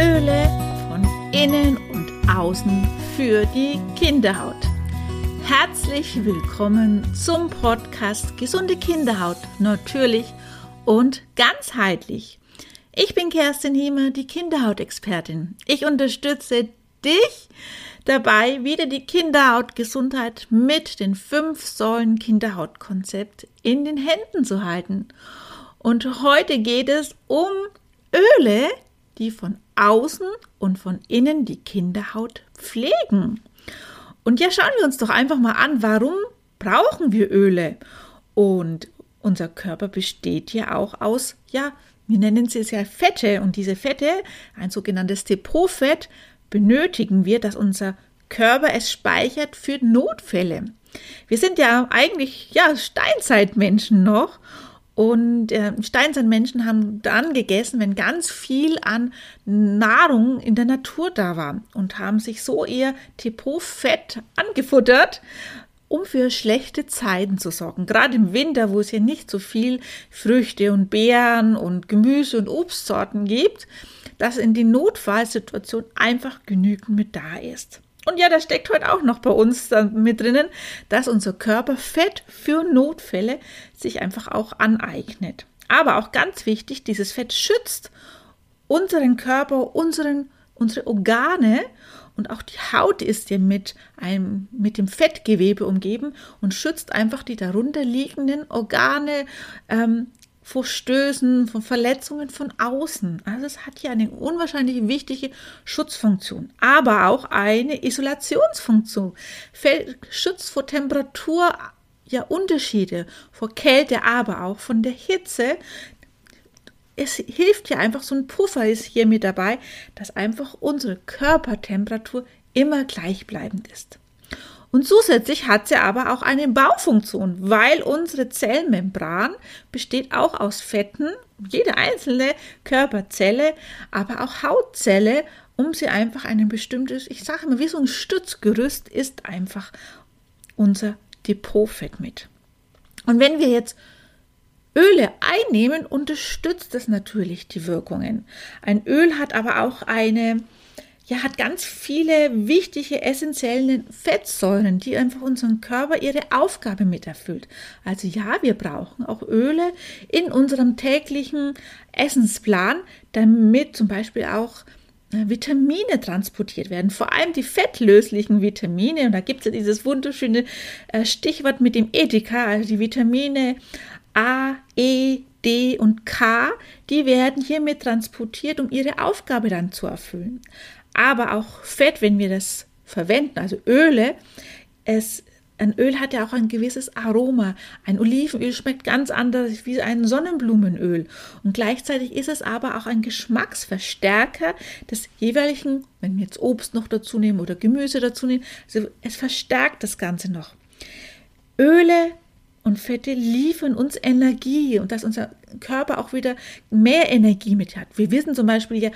Öle von innen und außen für die Kinderhaut. Herzlich willkommen zum Podcast Gesunde Kinderhaut, natürlich und ganzheitlich. Ich bin Kerstin Hiemer, die Kinderhautexpertin. Ich unterstütze dich dabei, wieder die Kinderhautgesundheit mit den fünf Säulen Kinderhautkonzept in den Händen zu halten. Und heute geht es um Öle, die von außen und von innen die Kinderhaut pflegen. Und ja, schauen wir uns doch einfach mal an, warum brauchen wir Öle? Und unser Körper besteht ja auch aus, ja, wir nennen sie es ja Fette. Und diese Fette, ein sogenanntes Depotfett, benötigen wir, dass unser Körper es speichert für Notfälle. Wir sind ja eigentlich ja Steinzeitmenschen noch und äh, Steinzeitmenschen haben dann gegessen, wenn ganz viel an Nahrung in der Natur da war und haben sich so ihr Depotfett angefuttert, um für schlechte Zeiten zu sorgen. Gerade im Winter, wo es ja nicht so viel Früchte und Beeren und Gemüse und Obstsorten gibt, dass in die Notfallsituation einfach genügend mit da ist. Und ja, da steckt heute auch noch bei uns mit drinnen, dass unser Körper Fett für Notfälle sich einfach auch aneignet. Aber auch ganz wichtig, dieses Fett schützt unseren Körper, unseren, unsere Organe und auch die Haut ist ja mit, einem, mit dem Fettgewebe umgeben und schützt einfach die darunter liegenden Organe, ähm, vor Stößen, von Verletzungen von außen. Also es hat hier eine unwahrscheinlich wichtige Schutzfunktion, aber auch eine Isolationsfunktion. Schützt vor Temperatur, ja Unterschiede, vor Kälte, aber auch von der Hitze. Es hilft ja einfach, so ein Puffer ist hier mit dabei, dass einfach unsere Körpertemperatur immer gleichbleibend ist. Und zusätzlich hat sie aber auch eine Baufunktion, weil unsere Zellmembran besteht auch aus Fetten, jede einzelne Körperzelle, aber auch Hautzelle, um sie einfach ein bestimmtes, ich sage immer, wie so ein Stützgerüst ist einfach unser Depotfett mit. Und wenn wir jetzt Öle einnehmen, unterstützt das natürlich die Wirkungen. Ein Öl hat aber auch eine ja, hat ganz viele wichtige, essentielle Fettsäuren, die einfach unseren Körper ihre Aufgabe mit erfüllt. Also ja, wir brauchen auch Öle in unserem täglichen Essensplan, damit zum Beispiel auch äh, Vitamine transportiert werden, vor allem die fettlöslichen Vitamine. Und da gibt es ja dieses wunderschöne äh, Stichwort mit dem Ethika, also die Vitamine A, E, D und K, die werden hiermit transportiert, um ihre Aufgabe dann zu erfüllen aber auch Fett, wenn wir das verwenden, also Öle, es ein Öl hat ja auch ein gewisses Aroma. Ein Olivenöl schmeckt ganz anders wie ein Sonnenblumenöl. Und gleichzeitig ist es aber auch ein Geschmacksverstärker des jeweiligen, wenn wir jetzt Obst noch dazu nehmen oder Gemüse dazu nehmen, also es verstärkt das Ganze noch. Öle und Fette liefern uns Energie und dass unser Körper auch wieder mehr Energie mit hat. Wir wissen zum Beispiel ja,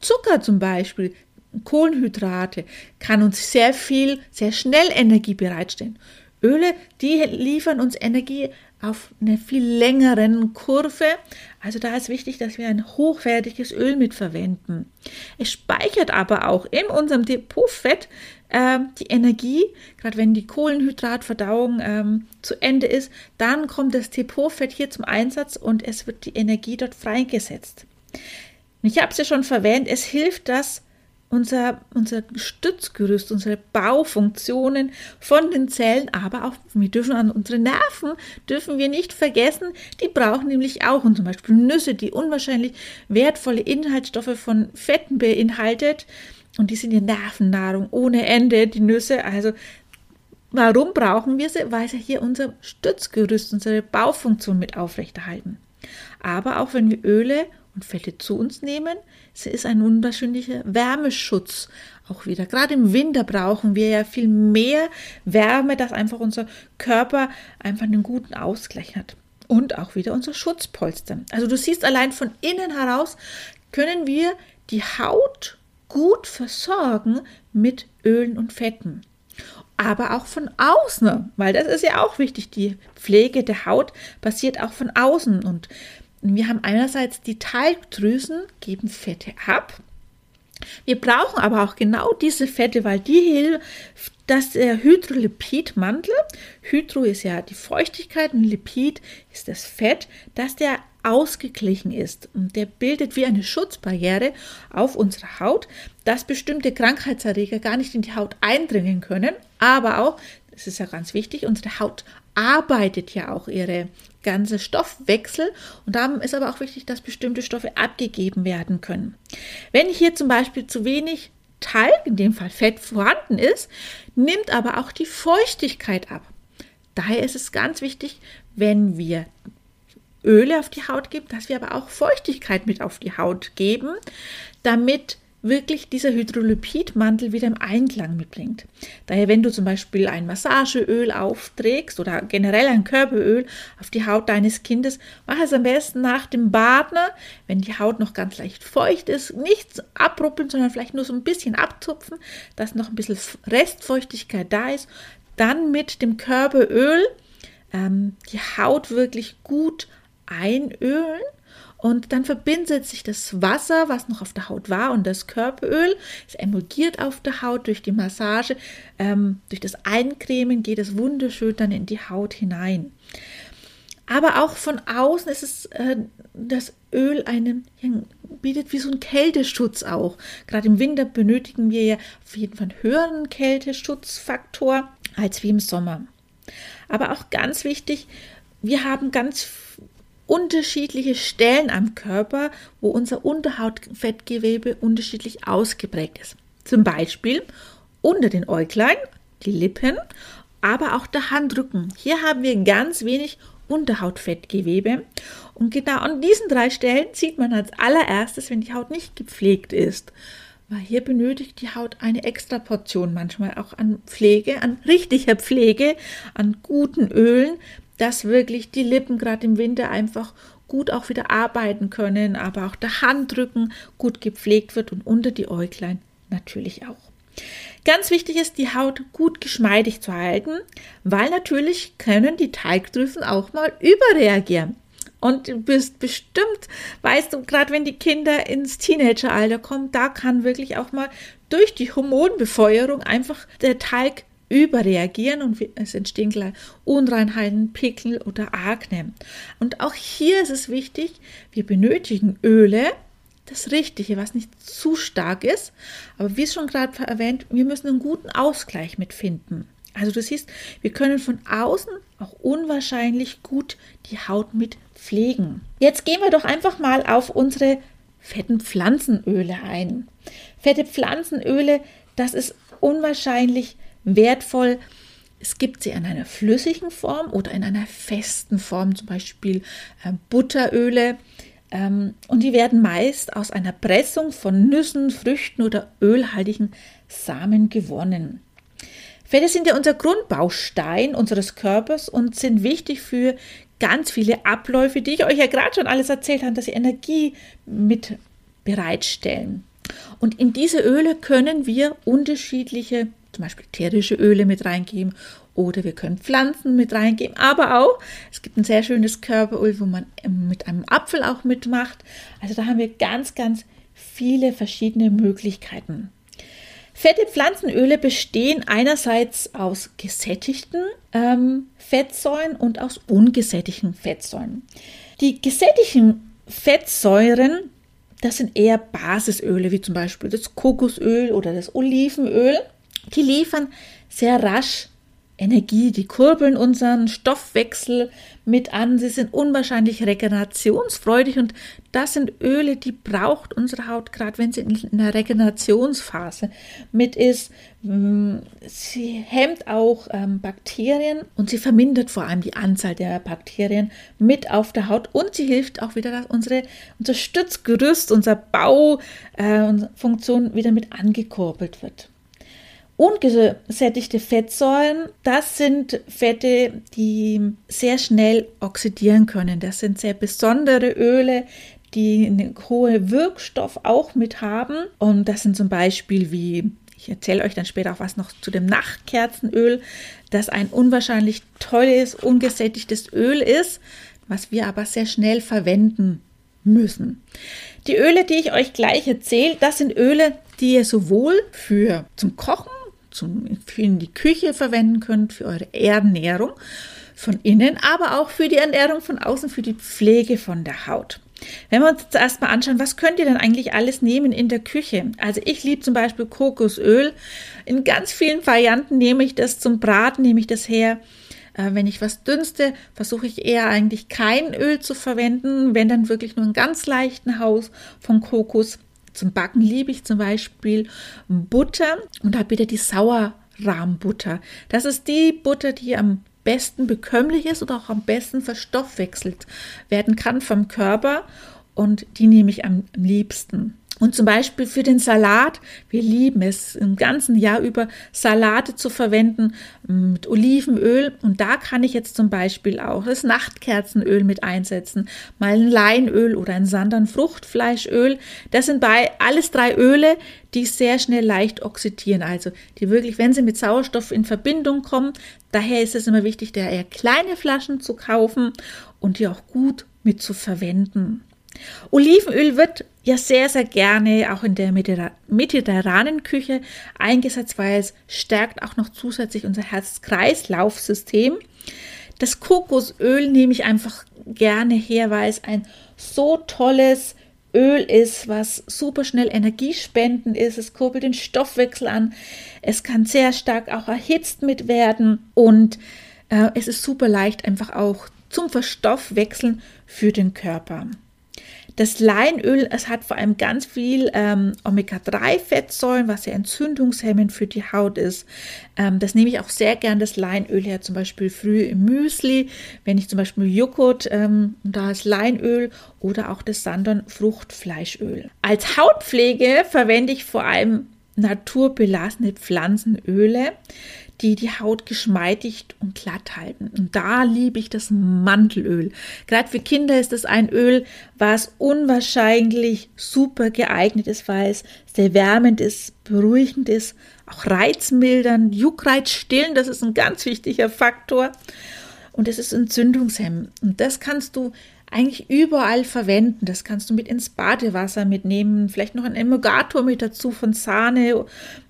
Zucker zum Beispiel Kohlenhydrate kann uns sehr viel, sehr schnell Energie bereitstellen. Öle, die liefern uns Energie auf einer viel längeren Kurve. Also da ist wichtig, dass wir ein hochwertiges Öl mitverwenden. Es speichert aber auch in unserem Depotfett äh, die Energie. Gerade wenn die Kohlenhydratverdauung ähm, zu Ende ist, dann kommt das Depotfett hier zum Einsatz und es wird die Energie dort freigesetzt. Ich habe es ja schon verwendet, es hilft, dass unser, unser Stützgerüst, unsere Baufunktionen von den Zellen, aber auch wir dürfen an unsere Nerven dürfen wir nicht vergessen, die brauchen nämlich auch und zum Beispiel Nüsse, die unwahrscheinlich wertvolle Inhaltsstoffe von Fetten beinhaltet und die sind ja Nervennahrung ohne Ende, die Nüsse, also Warum brauchen wir sie? Weil sie hier unser Stützgerüst, unsere Baufunktion mit aufrechterhalten. Aber auch wenn wir Öle und Fette zu uns nehmen. Es ist ein wunderschöner Wärmeschutz auch wieder. Gerade im Winter brauchen wir ja viel mehr Wärme, dass einfach unser Körper einfach einen guten Ausgleich hat. Und auch wieder unser Schutzpolster. Also du siehst allein von innen heraus können wir die Haut gut versorgen mit Ölen und Fetten aber auch von außen, weil das ist ja auch wichtig. Die Pflege der Haut passiert auch von außen und wir haben einerseits die Talgdrüsen, geben Fette ab Wir brauchen aber auch genau diese Fette, weil die hilft, dass der Hydrolipidmantel, Hydro ist ja die Feuchtigkeit und Lipid ist das Fett, dass der ausgeglichen ist. Und der bildet wie eine Schutzbarriere auf unserer Haut, dass bestimmte Krankheitserreger gar nicht in die Haut eindringen können, aber auch, das ist ja ganz wichtig, unsere Haut arbeitet ja auch ihre ganze Stoffwechsel und darum ist aber auch wichtig, dass bestimmte Stoffe abgegeben werden können. Wenn hier zum Beispiel zu wenig Talg, in dem Fall Fett, vorhanden ist, nimmt aber auch die Feuchtigkeit ab. Daher ist es ganz wichtig, wenn wir Öle auf die Haut geben, dass wir aber auch Feuchtigkeit mit auf die Haut geben, damit wirklich dieser Hydrolipidmantel wieder im Einklang mitbringt. Daher, wenn du zum Beispiel ein Massageöl aufträgst oder generell ein Körperöl auf die Haut deines Kindes, mach es am besten nach dem Baden, wenn die Haut noch ganz leicht feucht ist, nichts abruppeln, sondern vielleicht nur so ein bisschen abzupfen, dass noch ein bisschen Restfeuchtigkeit da ist. Dann mit dem Körperöl ähm, die Haut wirklich gut einölen und dann verbindet sich das Wasser, was noch auf der Haut war, und das Körperöl. Es emulgiert auf der Haut durch die Massage. Ähm, durch das Eincremen geht es wunderschön dann in die Haut hinein. Aber auch von außen ist es äh, das Öl einen bietet wie so einen Kälteschutz auch. Gerade im Winter benötigen wir ja auf jeden Fall einen höheren Kälteschutzfaktor als wie im Sommer. Aber auch ganz wichtig, wir haben ganz unterschiedliche Stellen am Körper, wo unser Unterhautfettgewebe unterschiedlich ausgeprägt ist. Zum Beispiel unter den Äuglein, die Lippen, aber auch der Handrücken. Hier haben wir ganz wenig Unterhautfettgewebe. Und genau an diesen drei Stellen sieht man als allererstes, wenn die Haut nicht gepflegt ist. Weil hier benötigt die Haut eine extra Portion manchmal auch an Pflege, an richtiger Pflege, an guten Ölen, dass wirklich die Lippen gerade im Winter einfach gut auch wieder arbeiten können, aber auch der Handrücken gut gepflegt wird und unter die Äuglein natürlich auch. Ganz wichtig ist, die Haut gut geschmeidig zu halten, weil natürlich können die Teigdrüsen auch mal überreagieren. Und du bist bestimmt, weißt du, gerade wenn die Kinder ins Teenageralter kommen, da kann wirklich auch mal durch die Hormonbefeuerung einfach der Teig überreagieren und es entstehen gleich Unreinheiten, Pickel oder Akne. Und auch hier ist es wichtig, wir benötigen Öle, das Richtige, was nicht zu stark ist. Aber wie schon gerade erwähnt, wir müssen einen guten Ausgleich mitfinden. Also du siehst, wir können von außen auch unwahrscheinlich gut die Haut mit pflegen. Jetzt gehen wir doch einfach mal auf unsere fetten Pflanzenöle ein. Fette Pflanzenöle, das ist unwahrscheinlich wertvoll. Es gibt sie in einer flüssigen Form oder in einer festen Form, zum Beispiel äh, Butteröle. Ähm, und die werden meist aus einer Pressung von Nüssen, Früchten oder ölhaltigen Samen gewonnen. Fette sind ja unser Grundbaustein unseres Körpers und sind wichtig für ganz viele Abläufe, die ich euch ja gerade schon alles erzählt habe, dass sie Energie mit bereitstellen. Und in diese Öle können wir unterschiedliche zum Beispiel ätherische Öle mit reingeben oder wir können Pflanzen mit reingeben, aber auch, es gibt ein sehr schönes Körperöl, wo man ähm, mit einem Apfel auch mitmacht. Also da haben wir ganz, ganz viele verschiedene Möglichkeiten. Fette Pflanzenöle bestehen einerseits aus gesättigten ähm, Fettsäuren und aus ungesättigten Fettsäuren. Die gesättigten Fettsäuren, das sind eher Basisöle, wie zum Beispiel das Kokosöl oder das Olivenöl. Die liefern sehr rasch Energie, die kurbeln unseren Stoffwechsel mit an. Sie sind unwahrscheinlich regenerationsfreudig und das sind Öle, die braucht unsere Haut, gerade wenn sie in der Regenerationsphase mit ist. Mm, sie hemmt auch ähm, Bakterien und sie vermindert vor allem die Anzahl der Bakterien mit auf der Haut und sie hilft auch wieder, dass unsere, unser Stützgerüst, unser Baufunktion äh, wieder mit angekurbelt wird. Ungesättigte Fettsäuren, das sind Fette, die sehr schnell oxidieren können. Das sind sehr besondere Öle, die einen hohen Wirkstoff auch mit haben. Und das sind zum Beispiel wie, ich erzähle euch dann später auch was noch zu dem Nachtkerzenöl, das ein unwahrscheinlich tolles, ungesättigtes Öl ist, was wir aber sehr schnell verwenden müssen. Die Öle, die ich euch gleich erzähle, das sind Öle, die ihr sowohl für zum Kochen, zum, in die Küche verwenden könnt, für eure Ernährung von innen, aber auch für die Ernährung von außen, für die Pflege von der Haut. Wenn wir uns jetzt erstmal anschauen, was könnt ihr denn eigentlich alles nehmen in der Küche? Also ich liebe zum Beispiel Kokosöl. In ganz vielen Varianten nehme ich das zum Braten, nehme ich das her. Äh, wenn ich was dünste, versuche ich eher eigentlich kein Öl zu verwenden, wenn dann wirklich nur einen ganz leichten Haus von Kokos. Zum Backen liebe ich zum Beispiel Butter und habe wieder die Sauerrahmbutter. Das ist die Butter, die am besten bekömmlich ist oder auch am besten verstoffwechselt werden kann vom Körper und die nehme ich am liebsten. Und zum Beispiel für den Salat, wir lieben es im ganzen Jahr über Salate zu verwenden mm, mit Olivenöl. Und da kann ich jetzt zum Beispiel auch das Nachtkerzenöl mit einsetzen, mal ein Leinöl oder ein Sandern Fruchtfleischöl. Das sind bei alles drei Öle, die sehr schnell leicht oxidieren. Also die wirklich, wenn sie mit Sauerstoff in Verbindung kommen, daher ist es immer wichtig, da eher kleine Flaschen zu kaufen und die auch gut mit zu verwenden. Olivenöl wird ja sehr, sehr gerne auch in der mediterranen Küche eingesetzt, weil es stärkt auch noch zusätzlich unser Herz-Kreislauf-System. Das Kokosöl nehme ich einfach gerne her, weil es ein so tolles Öl ist, was super schnell energiespendend ist. Es kurbelt den Stoffwechsel an. Es kann sehr stark auch erhitzt mit werden und äh, es ist super leicht einfach auch zum Verstoffwechseln für den Körper. Das Leinöl, es hat vor allem ganz viel ähm, Omega-3-Fettsäuren, was ja entzündungshemmend für die Haut ist. Ähm, das nehme ich auch sehr gern, das Leinöl her, zum Beispiel früh im Müsli, wenn ich zum Beispiel Joghurt, ähm, da ist Leinöl oder auch das Sandon Fruchtfleischöl. Als Hautpflege verwende ich vor allem naturbelassene Pflanzenöle die die Haut geschmeidig und glatt halten. Und da liebe ich das Mantelöl. Gerade für Kinder ist das ein Öl, was unwahrscheinlich super geeignet ist, weil es sehr wärmend ist, beruhigend ist, auch reizmildern, Juckreiz stillen, das ist ein ganz wichtiger Faktor. Und es ist entzündungshemmend. Und das kannst du eigentlich überall verwenden. Das kannst du mit ins Badewasser mitnehmen, vielleicht noch ein Emulgator mit dazu von Sahne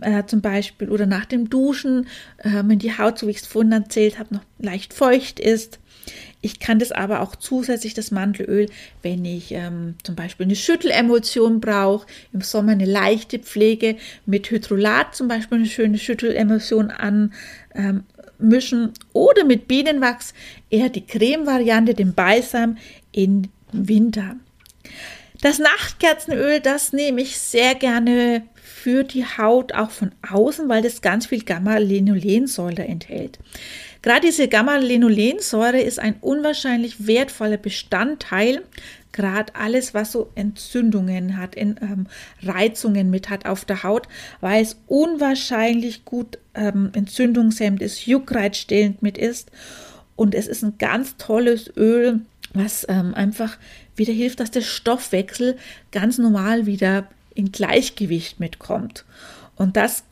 äh, zum Beispiel oder nach dem Duschen, äh, wenn die Haut, so wie ich es vorhin erzählt habe, noch leicht feucht ist. Ich kann das aber auch zusätzlich, das Mandelöl, wenn ich ähm, zum Beispiel eine Schüttelemulsion brauche, im Sommer eine leichte Pflege mit Hydrolat zum Beispiel eine schöne Schüttelemulsion an, ähm, mischen oder mit Bienenwachs eher die Creme-Variante, den Balsam im Winter. Das Nachtkerzenöl, das nehme ich sehr gerne für die Haut auch von außen, weil das ganz viel Gamma-Linolensäure enthält. Gerade diese Gamma-Linolensäure ist ein unwahrscheinlich wertvoller Bestandteil, gerade alles, was so Entzündungen hat, in, ähm, Reizungen mit hat auf der Haut, weil es unwahrscheinlich gut ähm, entzündungshemmend ist, juckreizstillend mit ist. Und es ist ein ganz tolles Öl, was ähm, einfach wieder hilft, dass der Stoffwechsel ganz normal wieder in Gleichgewicht mitkommt. Und das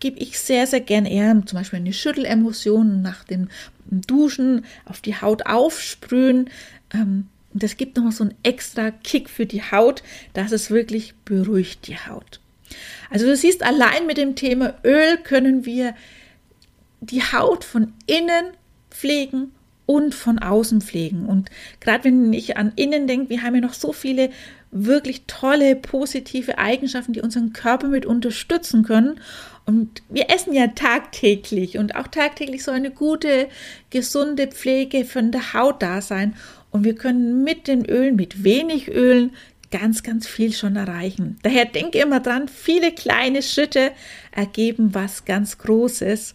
gebe ich sehr, sehr gern eher, zum Beispiel eine Schüttelemulsion nach dem Duschen auf die Haut aufsprühen. Ähm, das gibt nochmal so einen extra Kick für die Haut, dass es wirklich beruhigt die Haut. Also du siehst, allein mit dem Thema Öl können wir die Haut von innen pflegen und von außen pflegen. Und gerade wenn ich an innen denke, wir haben ja noch so viele wirklich tolle, positive Eigenschaften, die unseren Körper mit unterstützen können. Und wir essen ja tagtäglich und auch tagtäglich soll eine gute, gesunde Pflege von der Haut da sein. Und wir können mit den Ölen, mit wenig Ölen, ganz, ganz viel schon erreichen. Daher denke immer dran, viele kleine Schritte ergeben was ganz Großes.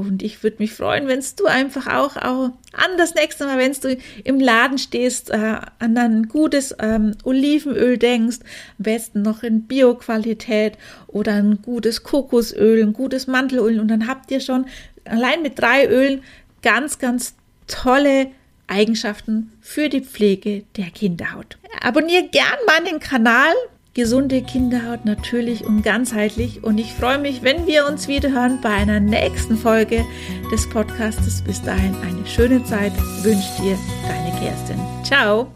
Und ich würde mich freuen, wenn du einfach auch, auch an das nächste Mal, wenn du im Laden stehst, äh, an ein gutes ähm, Olivenöl denkst, am besten noch in Bio-Qualität oder ein gutes Kokosöl, ein gutes Mantelöl. Und dann habt ihr schon allein mit drei Ölen ganz, ganz tolle Eigenschaften für die Pflege der Kinderhaut. Abonniere gern meinen Kanal gesunde Kinderhaut natürlich und ganzheitlich. Und ich freue mich, wenn wir uns wieder hören bei einer nächsten Folge des Podcastes. Bis dahin eine schöne Zeit wünscht dir deine Kerstin. Ciao!